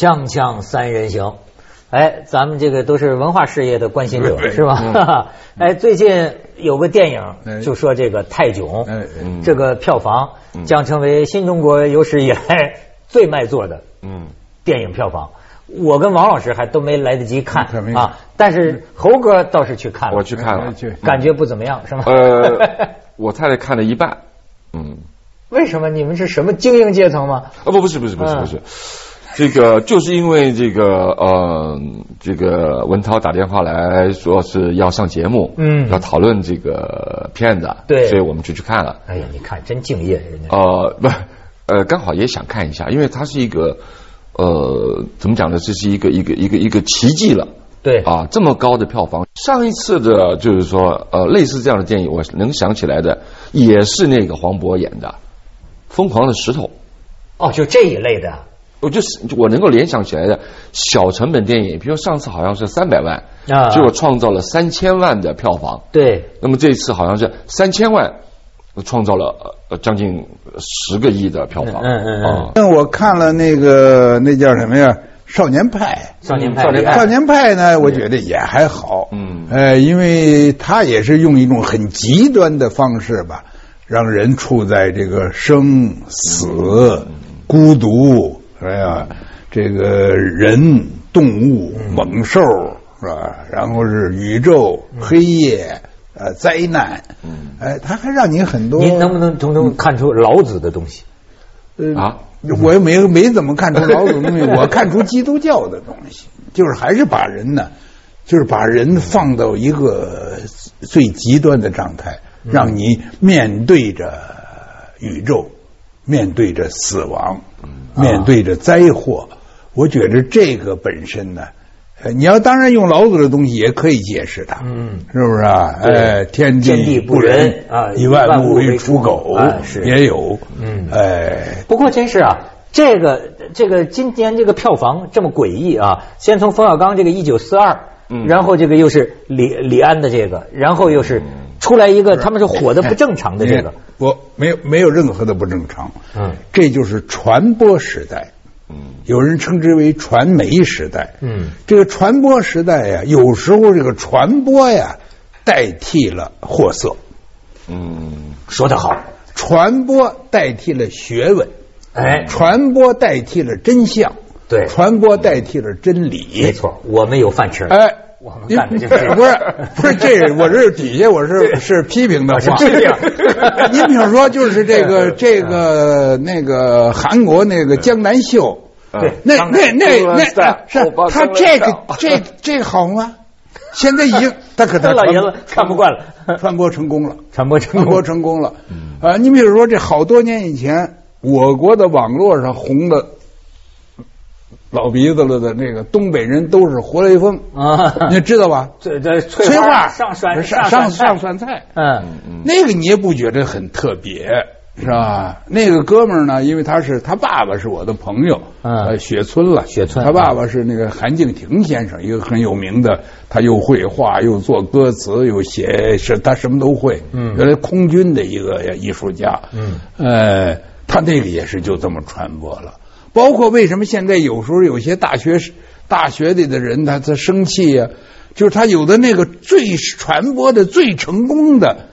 锵锵三人行，哎，咱们这个都是文化事业的关心者是吧？哎，最近有个电影就说这个泰囧，这个票房将成为新中国有史以来 最卖座的电影票房。我跟王老师还都没来得及看啊，但是猴哥倒是去看了，我去看了，感觉不怎么样是吗？呃，我太太看了一半，嗯，为什么？你们是什么精英阶层吗？啊不，不是，不是，不是，不是。这个就是因为这个呃，这个文涛打电话来说是要上节目，嗯，要讨论这个片子，对，所以我们就去看了。哎呀，你看真敬业，人家。呃，不，呃，刚好也想看一下，因为它是一个呃，怎么讲呢？这是一个一个一个一个奇迹了。对啊，这么高的票房，上一次的就是说呃，类似这样的电影，我能想起来的也是那个黄渤演的《疯狂的石头》。哦，就这一类的。我就是我能够联想起来的小成本电影，比如上次好像是三百万，啊，结果创造了三千万的票房。对。那么这次好像是三千万，创造了呃将近十个亿的票房。嗯嗯嗯。那我看了那个那叫什么呀？少年派。少年派。少年派呢，我觉得也还好。嗯。呃，因为他也是用一种很极端的方式吧，让人处在这个生死、孤独。哎呀，这个人、动物、猛兽是吧？然后是宇宙、黑夜、呃灾难，嗯，哎，他还让你很多。您能不能从中看出老子的东西？呃啊，我又没没怎么看出老子的东西，我看出基督教的东西，就是还是把人呢，就是把人放到一个最极端的状态，让你面对着宇宙，面对着死亡。面对着灾祸，我觉得这个本身呢，你要当然用老子的东西也可以解释它，嗯，是不是啊？哎，天地不仁啊，以万物为刍狗，是。也有，嗯，哎，不过真是啊，这个这个今天这个票房这么诡异啊，先从冯小刚这个一九四二，嗯，然后这个又是李李安的这个，然后又是出来一个他们是火的不正常的这个。不，没有没有任何的不正常。嗯，这就是传播时代。嗯，有人称之为传媒时代。嗯，这个传播时代呀，有时候这个传播呀，代替了货色。嗯，说得好，传播代替了学问。哎，传播代替了真相。对，传播代替了真理。没错，我们有饭吃。哎。我们干的就是不是不是这我这底下我是是批评的话，批评。你比如说就是这个这个那个韩国那个江南秀，对，那那那那是他这个这这个好吗？现在已经 他可他老爷子看不惯了，传播成功了，传播传播成功了。啊，你比如说这好多年以前，我国的网络上红的。老鼻子了的那个东北人都是活雷锋啊，你知道吧？这这翠花上酸上上上酸菜，嗯，那个你也不觉得很特别是吧？那个哥们儿呢，因为他是他爸爸是我的朋友，呃，雪村了，雪村，他爸爸是那个韩敬亭先生，一个很有名的，他又绘画又做歌词又写，是他什么都会，嗯，原来空军的一个艺术家，嗯，呃，他那个也是就这么传播了。包括为什么现在有时候有些大学大学里的人他他生气呀？就是他有的那个最传播的最成功的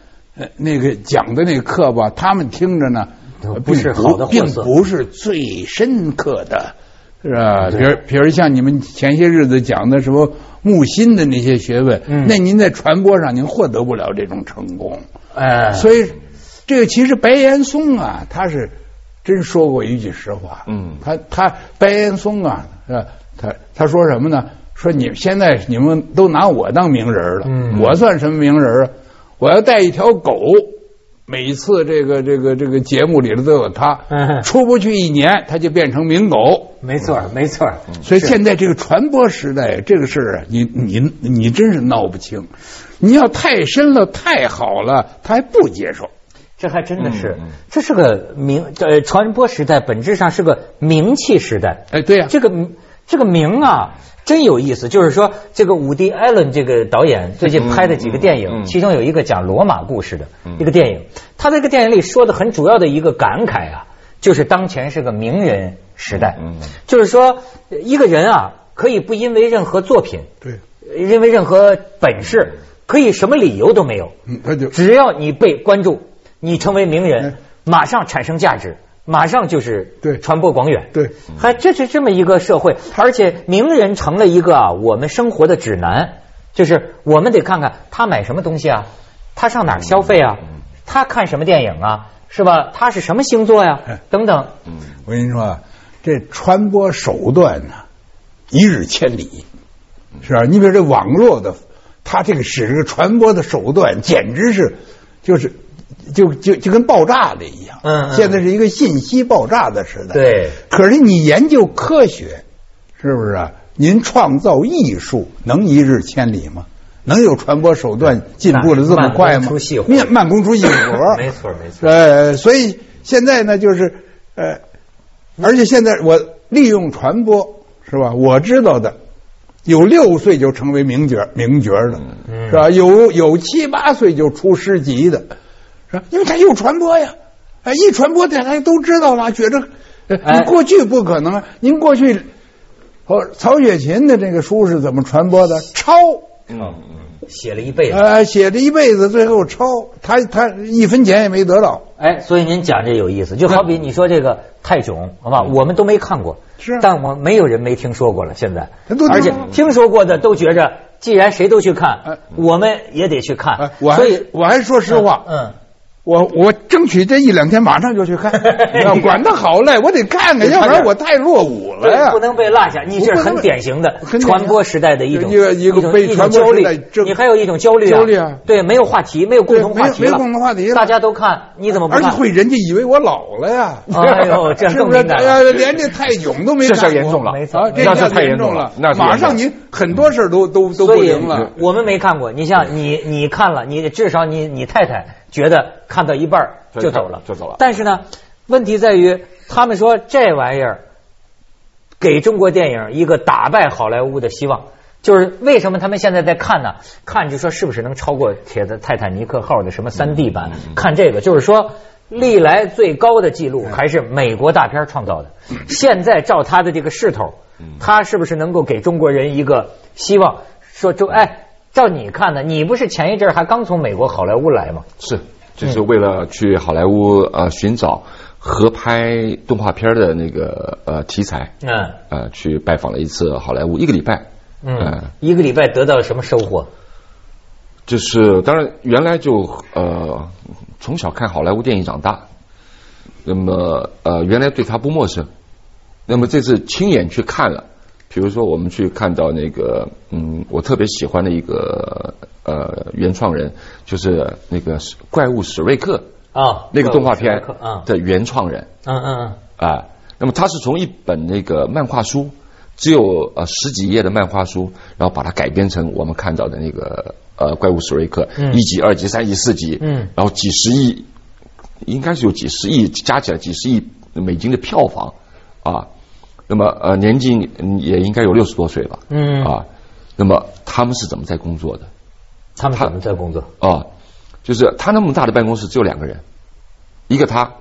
那个讲的那个课吧，他们听着呢，不是好的，并不是最深刻的，是吧？比如比如像你们前些日子讲的什么木心的那些学问，那您在传播上您获得不了这种成功。哎，所以这个其实白岩松啊，他是。真说过一句实话，嗯，他他白岩松啊，是吧？他他说什么呢？说你现在你们都拿我当名人了，嗯，我算什么名人啊？我要带一条狗，每次这个这个这个节目里头都有他，出不去一年，他就变成名狗。没错，没错。所以现在这个传播时代，这个事儿啊，你你你真是闹不清。你要太深了，太好了，他还不接受。这还真的是，这是个名呃传播时代，本质上是个名气时代。哎，对呀，这个这个名啊，真有意思。就是说，这个伍迪·艾伦这个导演最近拍的几个电影，其中有一个讲罗马故事的一个电影，他这个电影里说的很主要的一个感慨啊，就是当前是个名人时代。嗯，就是说一个人啊，可以不因为任何作品，对，因为任何本事，可以什么理由都没有，嗯，他就只要你被关注，你成为名人，马上产生价值。马上就是对传播广远，对，还这是这么一个社会，而且名人成了一个啊，我们生活的指南，就是我们得看看他买什么东西啊，他上哪消费啊，他看什么电影啊，是吧？他是什么星座呀？等等。嗯，我跟你说，这传播手段呢，一日千里，是吧？你比如这网络的，他这个使这个传播的手段，简直是就是。就就就跟爆炸的一样，嗯，现在是一个信息爆炸的时代，对。可是你研究科学，是不是啊？您创造艺术能一日千里吗？能有传播手段进步的这么快吗？慢慢工出细活，没错没错。呃，所以现在呢，就是呃，而且现在我利用传播，是吧？我知道的有六岁就成为名角名角的，是吧？有有七八岁就出诗集的。是吧？因为他有传播呀，哎，一传播大家都知道了，觉着，你过去不可能。您过去，哦，曹雪芹的这个书是怎么传播的？抄，嗯，写了一辈子，呃，写了一辈子，最后抄，他他一分钱也没得到。哎，所以您讲这有意思，就好比你说这个泰囧，好吧，我们都没看过，是，但我没有人没听说过了。现在，而且听说过的都觉着，既然谁都去看，我们也得去看。所以我还说实话，嗯。我我争取这一两天马上就去看，管他好赖，我得看看，要不然我太落伍了呀。不能被落下，你是很典型的传播时代的一种一个一个被传播时你还有一种焦虑焦虑啊，对，没有话题，没有共同话题没有共同话题了，大家都看，你怎么不看？而且会人家以为我老了呀？哎呦，这更敏感了，连这泰囧都没这事严重了，没错，这事太严重了，那马上你很多事都都都不灵了。我们没看过，你像你你看了，你至少你你太太觉得看到一半就走了，就走了。但是呢，问题在于，他们说这玩意儿给中国电影一个打败好莱坞的希望。就是为什么他们现在在看呢？看就说是不是能超过《铁的泰坦尼克号》的什么三 D 版？看这个，就是说历来最高的记录还是美国大片创造的。现在照他的这个势头，他是不是能够给中国人一个希望？说就哎，照你看呢？你不是前一阵还刚从美国好莱坞来吗？是。就是为了去好莱坞呃寻找合拍动画片的那个呃题材，嗯，呃去拜访了一次好莱坞一个礼拜，嗯，一个礼拜得到了什么收获？就是当然原来就呃从小看好莱坞电影长大，那么呃原来对他不陌生，那么这次亲眼去看了。比如说，我们去看到那个，嗯，我特别喜欢的一个呃原创人，就是那个怪物史瑞克啊，那个动画片的原创人，嗯嗯嗯，啊，那么他是从一本那个漫画书，只有呃十几页的漫画书，然后把它改编成我们看到的那个呃怪物史瑞克，嗯。一集、二集、三集、四集，嗯，然后几十亿，应该是有几十亿加起来几十亿美金的票房啊。那么呃，年纪也应该有六十多岁吧。嗯啊，那么他们是怎么在工作的？他们怎么在工作？啊，就是他那么大的办公室只有两个人，一个他，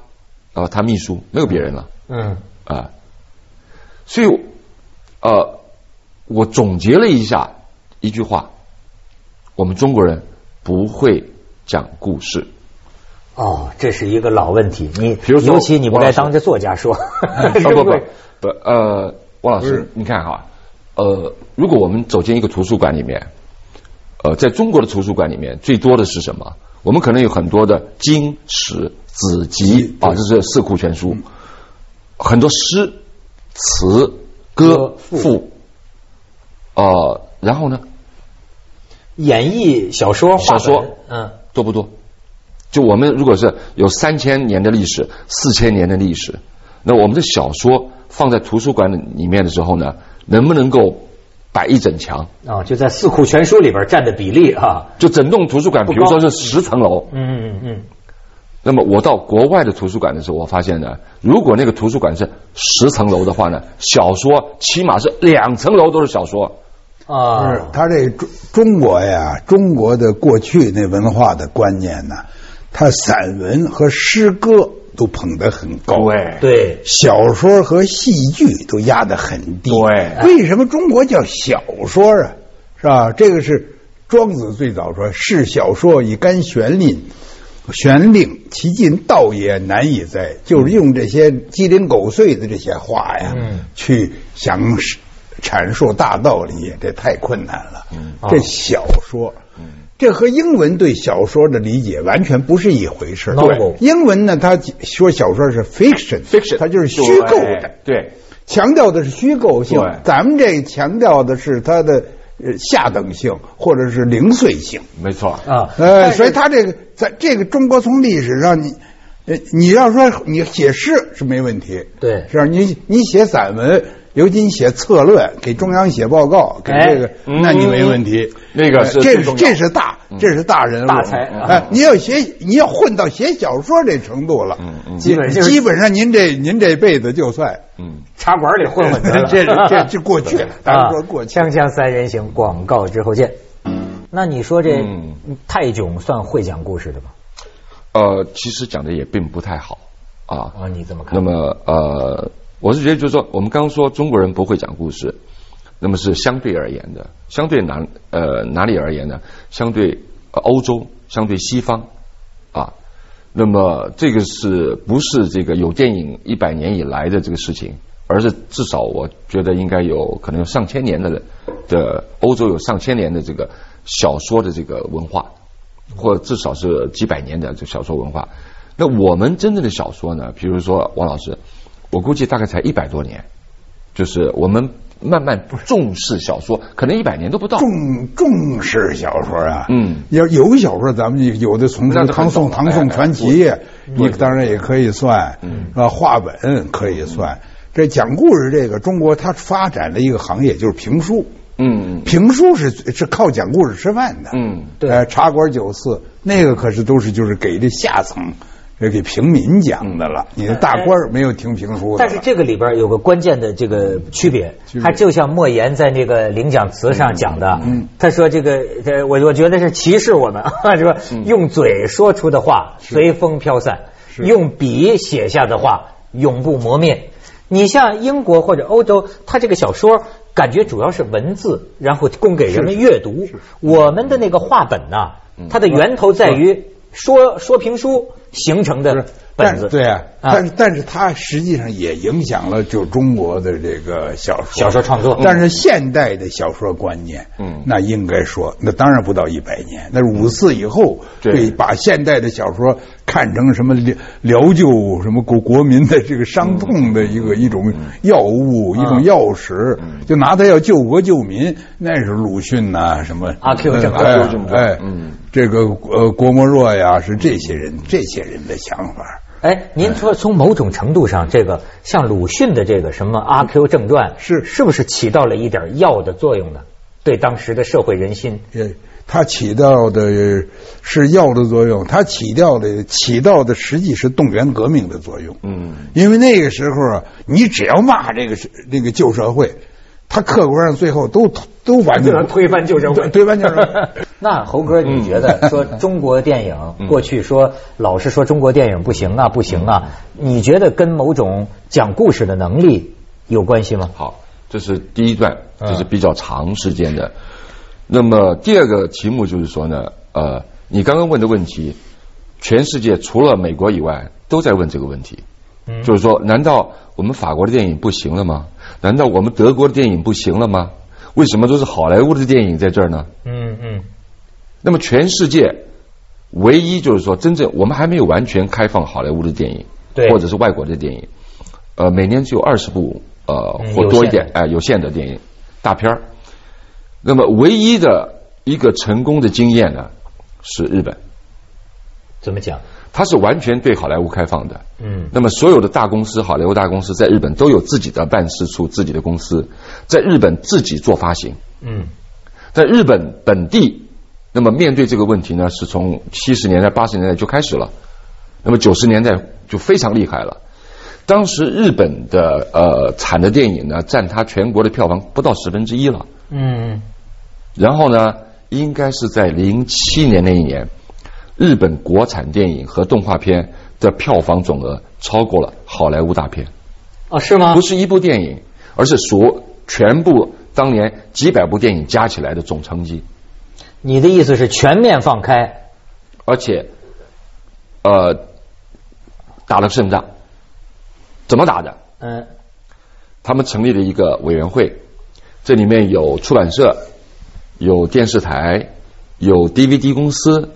啊，他秘书没有别人了。嗯啊，所以呃，我总结了一下一句话：我们中国人不会讲故事。哦，这是一个老问题。你比如说，尤其你不该当着作家说，不 不。不呃，王老师，你看哈，呃，如果我们走进一个图书馆里面，呃，在中国的图书馆里面最多的是什么？我们可能有很多的经史子集啊，这是四库全书，很多诗词歌赋，呃，然后呢，演绎小说小说，嗯，多不多？就我们如果是有三千年的历史，四千年的历史，那我们的小说。放在图书馆里面的时候呢，能不能够摆一整墙啊？就在四库全书里边占的比例啊，就整栋图书馆，比如说是十层楼，嗯嗯嗯。那么我到国外的图书馆的时候，我发现呢，如果那个图书馆是十层楼的话呢，小说起码是两层楼都是小说啊。是他这中中国呀，中国的过去那文化的观念呢，他散文和诗歌。都捧得很高，对对，小说和戏剧都压得很低，对。为什么中国叫小说啊？是吧？这个是庄子最早说：“是小说以干玄令，玄令其尽道也难以哉。”就是用这些鸡零狗碎的这些话呀，嗯去想阐述大道理，这太困难了。这小说。这和英文对小说的理解完全不是一回事。对，英文呢，他说小说是 fiction，fiction，它就是虚构的，对，强调的是虚构性。咱们这强调的是它的下等性或者是零碎性。没错啊，呃，所以他这个在这个中国从历史上，你呃你要说你写诗是没问题，对，是吧？你你写散文。尤其你写策论，给中央写报告，给这个，那你没问题。那个是这是这是大，这是大人物，大才。哎，你要写，你要混到写小说这程度了，基本基本上您这您这辈子就算，嗯，茶馆里混混的，这这就过去了。咱说过去。锵锵三人行，广告之后见。那你说这泰囧算会讲故事的吗？呃，其实讲的也并不太好啊。啊，你怎么看？那么呃。我是觉得，就是说，我们刚刚说中国人不会讲故事，那么是相对而言的，相对哪呃哪里而言呢？相对欧洲，相对西方啊，那么这个是不是这个有电影一百年以来的这个事情？而是至少我觉得应该有可能有上千年的的欧洲有上千年的这个小说的这个文化，或至少是几百年的这小说文化。那我们真正的小说呢？比如说王老师。我估计大概才一百多年，就是我们慢慢重视小说，可能一百年都不到。重重视小说啊，嗯，要有小说，咱们有的从唐宋唐宋传奇，你当然也可以算，啊，话本可以算。这讲故事这个，中国它发展的一个行业就是评书，嗯，评书是是靠讲故事吃饭的，嗯，对，茶馆酒肆那个可是都是就是给这下层。这给平民讲的了，你的大官没有听评书。但是这个里边有个关键的这个区别，他就像莫言在那个领奖词上讲的，他说这个，我我觉得是歧视我们，说用嘴说出的话随风飘散，用笔写下的话永不磨灭。你像英国或者欧洲，他这个小说感觉主要是文字，然后供给人们阅读。我们的那个话本呢，它的源头在于。说。说评书形成的本子，对啊，但但是它实际上也影响了就中国的这个小说小说创作。但是现代的小说观念，嗯，那应该说，那当然不到一百年，那是五四以后，对，把现代的小说看成什么疗疗救什么国国民的这个伤痛的一个一种药物，一种药食，就拿它要救国救民，那是鲁迅呐，什么阿 Q 正阿 Q 正哎，嗯。这个呃，郭沫若呀，是这些人这些人的想法。哎，您说从某种程度上，这个像鲁迅的这个什么《阿 Q 正传》，是是不是起到了一点药的作用呢？对当时的社会人心，呃，它起到的是药的作用，它起到的起到的实际是动员革命的作用。嗯，因为那个时候啊，你只要骂这个那个旧社会。他客观上最后都都完全推翻旧社会，推翻旧社会。那猴哥，你觉得说中国电影过去说老是说中国电影不行啊，不行啊？你觉得跟某种讲故事的能力有关系吗？好，这是第一段，这是比较长时间的。那么第二个题目就是说呢，呃，你刚刚问的问题，全世界除了美国以外都在问这个问题，就是说，难道我们法国的电影不行了吗？难道我们德国的电影不行了吗？为什么都是好莱坞的电影在这儿呢？嗯嗯。那么全世界唯一就是说，真正我们还没有完全开放好莱坞的电影，对，或者是外国的电影，呃，每年只有二十部呃或多一点哎有限的电影大片儿。那么唯一的一个成功的经验呢，是日本。怎么讲？它是完全对好莱坞开放的，嗯，那么所有的大公司，好莱坞大公司在日本都有自己的办事处、自己的公司，在日本自己做发行，嗯，在日本本地，那么面对这个问题呢，是从七十年代、八十年代就开始了，那么九十年代就非常厉害了。当时日本的呃产的电影呢，占它全国的票房不到十分之一了，嗯，然后呢，应该是在零七年那一年。日本国产电影和动画片的票房总额超过了好莱坞大片。哦，是吗？不是一部电影，而是所全部当年几百部电影加起来的总成绩。你的意思是全面放开，而且，呃，打了胜仗。怎么打的？嗯，他们成立了一个委员会，这里面有出版社，有电视台，有 DVD 公司，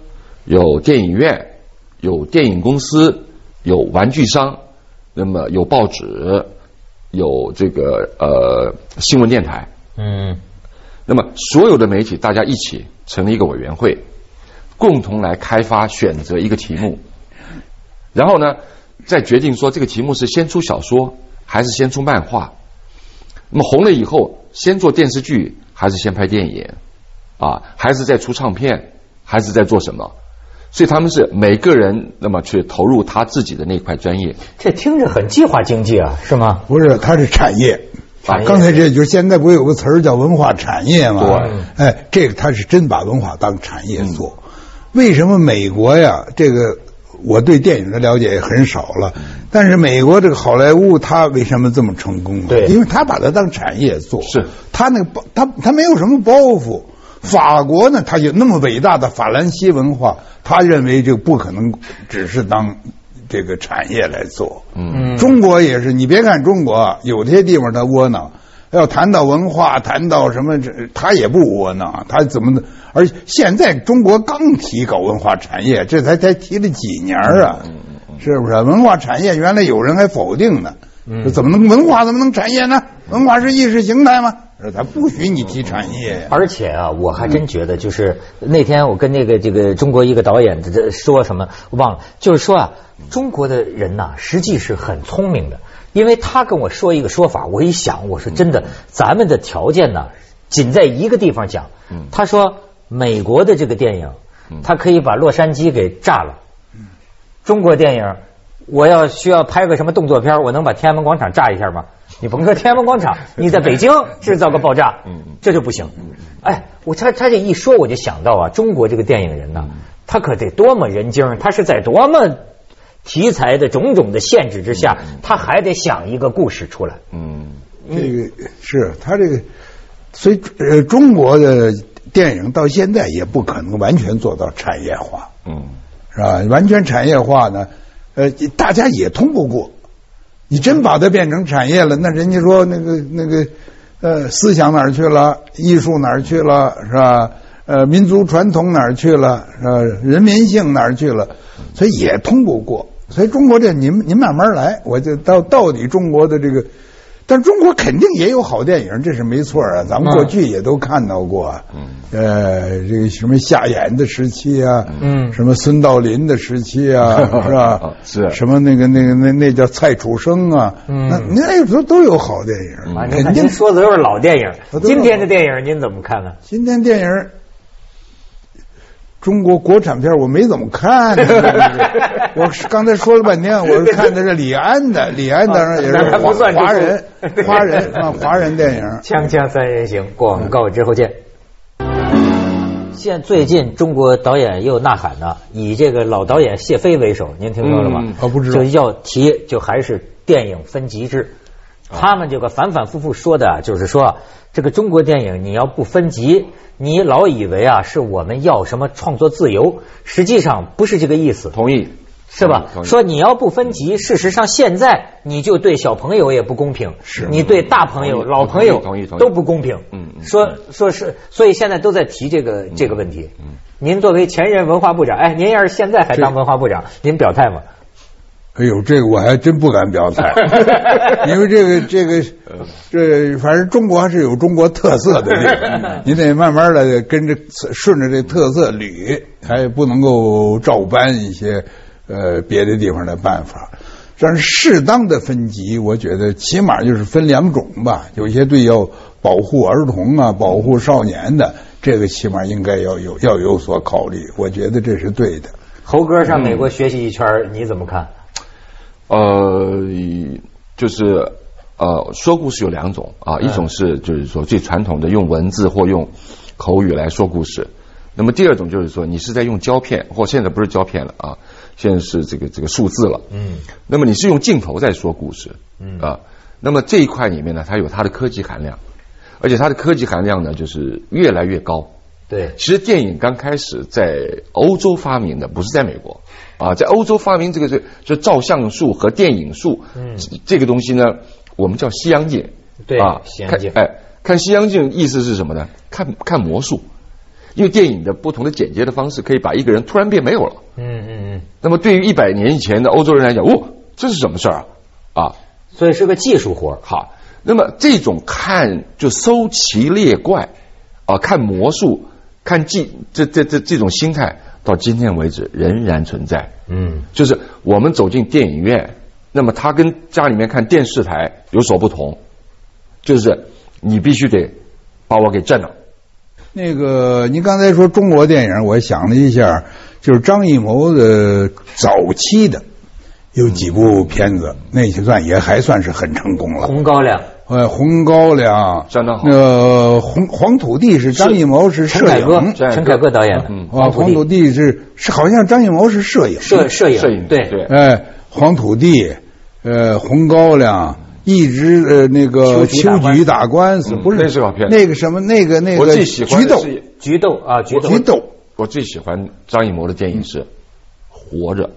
有电影院，有电影公司，有玩具商。那么有报纸，有这个呃新闻电台，嗯，那么所有的媒体大家一起成立一个委员会，共同来开发选择一个题目，然后呢再决定说这个题目是先出小说还是先出漫画，那么红了以后先做电视剧还是先拍电影，啊还是再出唱片还是在做什么？所以他们是每个人那么去投入他自己的那块专业，这听着很计划经济啊，是吗？不是，它是产业。啊，刚才这就现在不有个词儿叫文化产业吗？哎，这个他是真把文化当产业做。为什么美国呀？这个我对电影的了解也很少了，但是美国这个好莱坞他为什么这么成功？对，因为他把它当产业做。是，他那个包，他他没有什么包袱。法国呢，他有那么伟大的法兰西文化，他认为就不可能只是当这个产业来做。嗯，中国也是，你别看中国有些地方它窝囊，要谈到文化，谈到什么，他也不窝囊。他怎么？而现在中国刚提搞文化产业，这才才提了几年啊？是不是？文化产业原来有人还否定呢，怎么能文化怎么能产业呢？文化是意识形态吗？他不许你提产业，而且啊，我还真觉得，就是那天我跟那个这个中国一个导演这说什么忘了，就是说啊，中国的人呐，实际是很聪明的，因为他跟我说一个说法，我一想，我说真的，咱们的条件呢，仅在一个地方讲，他说美国的这个电影，他可以把洛杉矶给炸了，中国电影，我要需要拍个什么动作片，我能把天安门广场炸一下吗？你甭说天安门广场，你在北京制造个爆炸，这就不行。哎，我他他这一说，我就想到啊，中国这个电影人呢，他可得多么人精，他是在多么题材的种种的限制之下，他还得想一个故事出来。嗯，这个是他这个，所以呃，中国的电影到现在也不可能完全做到产业化。嗯，是吧？完全产业化呢，呃，大家也通不过。你真把它变成产业了，那人家说那个那个呃思想哪儿去了，艺术哪儿去了，是吧？呃，民族传统哪儿去了，是吧？人民性哪儿去了？所以也通不过。所以中国这您您慢慢来，我就到到底中国的这个。但中国肯定也有好电影，这是没错啊。咱们过去也都看到过，嗯，呃，这个什么夏衍的时期啊，嗯，什么孙道临的时期啊，是吧？是。什么那个那个那那叫蔡楚生啊，嗯，那那都都有好电影。肯定说的都是老电影，今天的电影您怎么看呢？今天电影。中国国产片我没怎么看，我刚才说了半天，我是看的是李安的，李安当然也是华华人，华人啊，华人电影。锵锵三人行，广告之后见。现最近中国导演又呐喊呢，以这个老导演谢飞为首，您听说了吗？我，不知道。就要提，就还是电影分级制。他们这个反反复复说的，就是说这个中国电影你要不分级。你老以为啊，是我们要什么创作自由？实际上不是这个意思。同意，是吧？说你要不分级，事实上现在你就对小朋友也不公平，是你对大朋友、老朋友都不公平。嗯嗯。说说是，所以现在都在提这个这个问题。嗯。您作为前任文化部长，哎，您要是现在还当文化部长，您表态吗？哎呦，这个我还真不敢表态，因为这个这个这反正中国还是有中国特色的，你得慢慢的跟着顺着这特色捋，还不能够照搬一些呃别的地方的办法。但是适当的分级，我觉得起码就是分两种吧，有些队要保护儿童啊、保护少年的，这个起码应该要有要有所考虑，我觉得这是对的。猴哥上美国学习一圈，你怎么看？呃，就是呃，说故事有两种啊，一种是就是说最传统的用文字或用口语来说故事，那么第二种就是说，你是在用胶片，或现在不是胶片了啊，现在是这个这个数字了。嗯。那么你是用镜头在说故事。嗯。啊，那么这一块里面呢，它有它的科技含量，而且它的科技含量呢，就是越来越高。对。其实电影刚开始在欧洲发明的，不是在美国。啊，在欧洲发明这个是就照相术和电影术。嗯。这个东西呢，我们叫西洋镜。对。啊，西洋镜。哎，看西洋镜意思是什么呢？看看魔术。因为电影的不同的剪接的方式，可以把一个人突然变没有了。嗯嗯嗯。那么对于一百年以前的欧洲人来讲，哦，这是什么事儿啊？啊，所以是个技术活儿好，那么这种看就搜奇猎怪啊，看魔术，看技这这这这种心态，到今天为止仍然存在。嗯，就是我们走进电影院，那么他跟家里面看电视台有所不同，就是你必须得把我给震了。那个，您刚才说中国电影，我想了一下，就是张艺谋的早期的有几部片子，那些算也还算是很成功了。红高粱，呃，红高粱相当好。那黄黄土地是张艺谋是摄影，陈凯歌导演的。啊，黄土地是是好像张艺谋是摄影，摄摄影，摄影对对。哎，黄土地，呃，红高粱。一直呃那个秋菊打官司不是那个什么那个那个菊豆菊豆啊菊豆我最喜欢张艺谋的电影是活着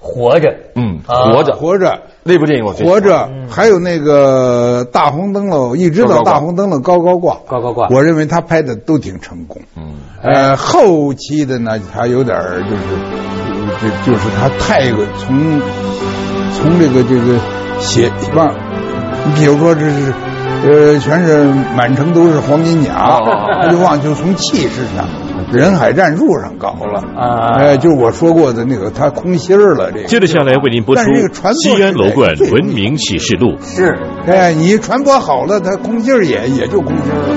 活着。嗯活着。活着。那部电影我活着还有那个大红灯笼一直到大红灯笼高高挂。高高挂。我认为他拍的都挺成功。嗯。呃后期的呢他有点就是就就是他太从从这个这个写往。你比如说，这是，呃，全是满城都是黄金甲，他就忘就从气势上，人海战术上搞了啊！哎，就我说过的那个，他空心儿了。这个接着下来为您播出《西安楼冠文明启示录》。是，哎，你传播好了，他空心儿也也就空心儿了。